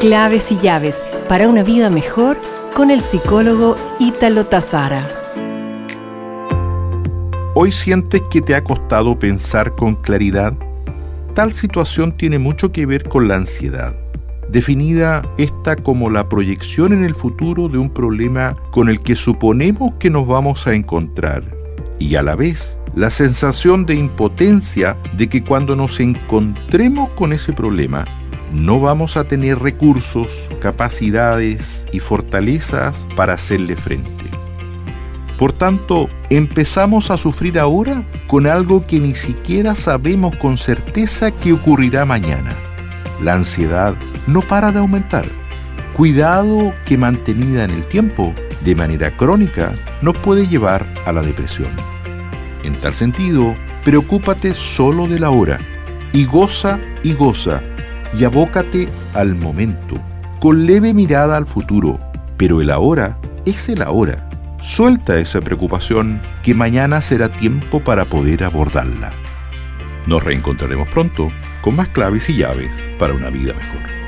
Claves y llaves para una vida mejor con el psicólogo Ítalo Tazara. ¿Hoy sientes que te ha costado pensar con claridad? Tal situación tiene mucho que ver con la ansiedad, definida esta como la proyección en el futuro de un problema con el que suponemos que nos vamos a encontrar y a la vez la sensación de impotencia de que cuando nos encontremos con ese problema no vamos a tener recursos, capacidades y fortalezas para hacerle frente. Por tanto, empezamos a sufrir ahora con algo que ni siquiera sabemos con certeza que ocurrirá mañana. La ansiedad no para de aumentar. Cuidado que mantenida en el tiempo, de manera crónica, nos puede llevar a la depresión. En tal sentido, preocúpate solo de la hora y goza y goza y abócate al momento, con leve mirada al futuro, pero el ahora es el ahora. Suelta esa preocupación que mañana será tiempo para poder abordarla. Nos reencontraremos pronto con más claves y llaves para una vida mejor.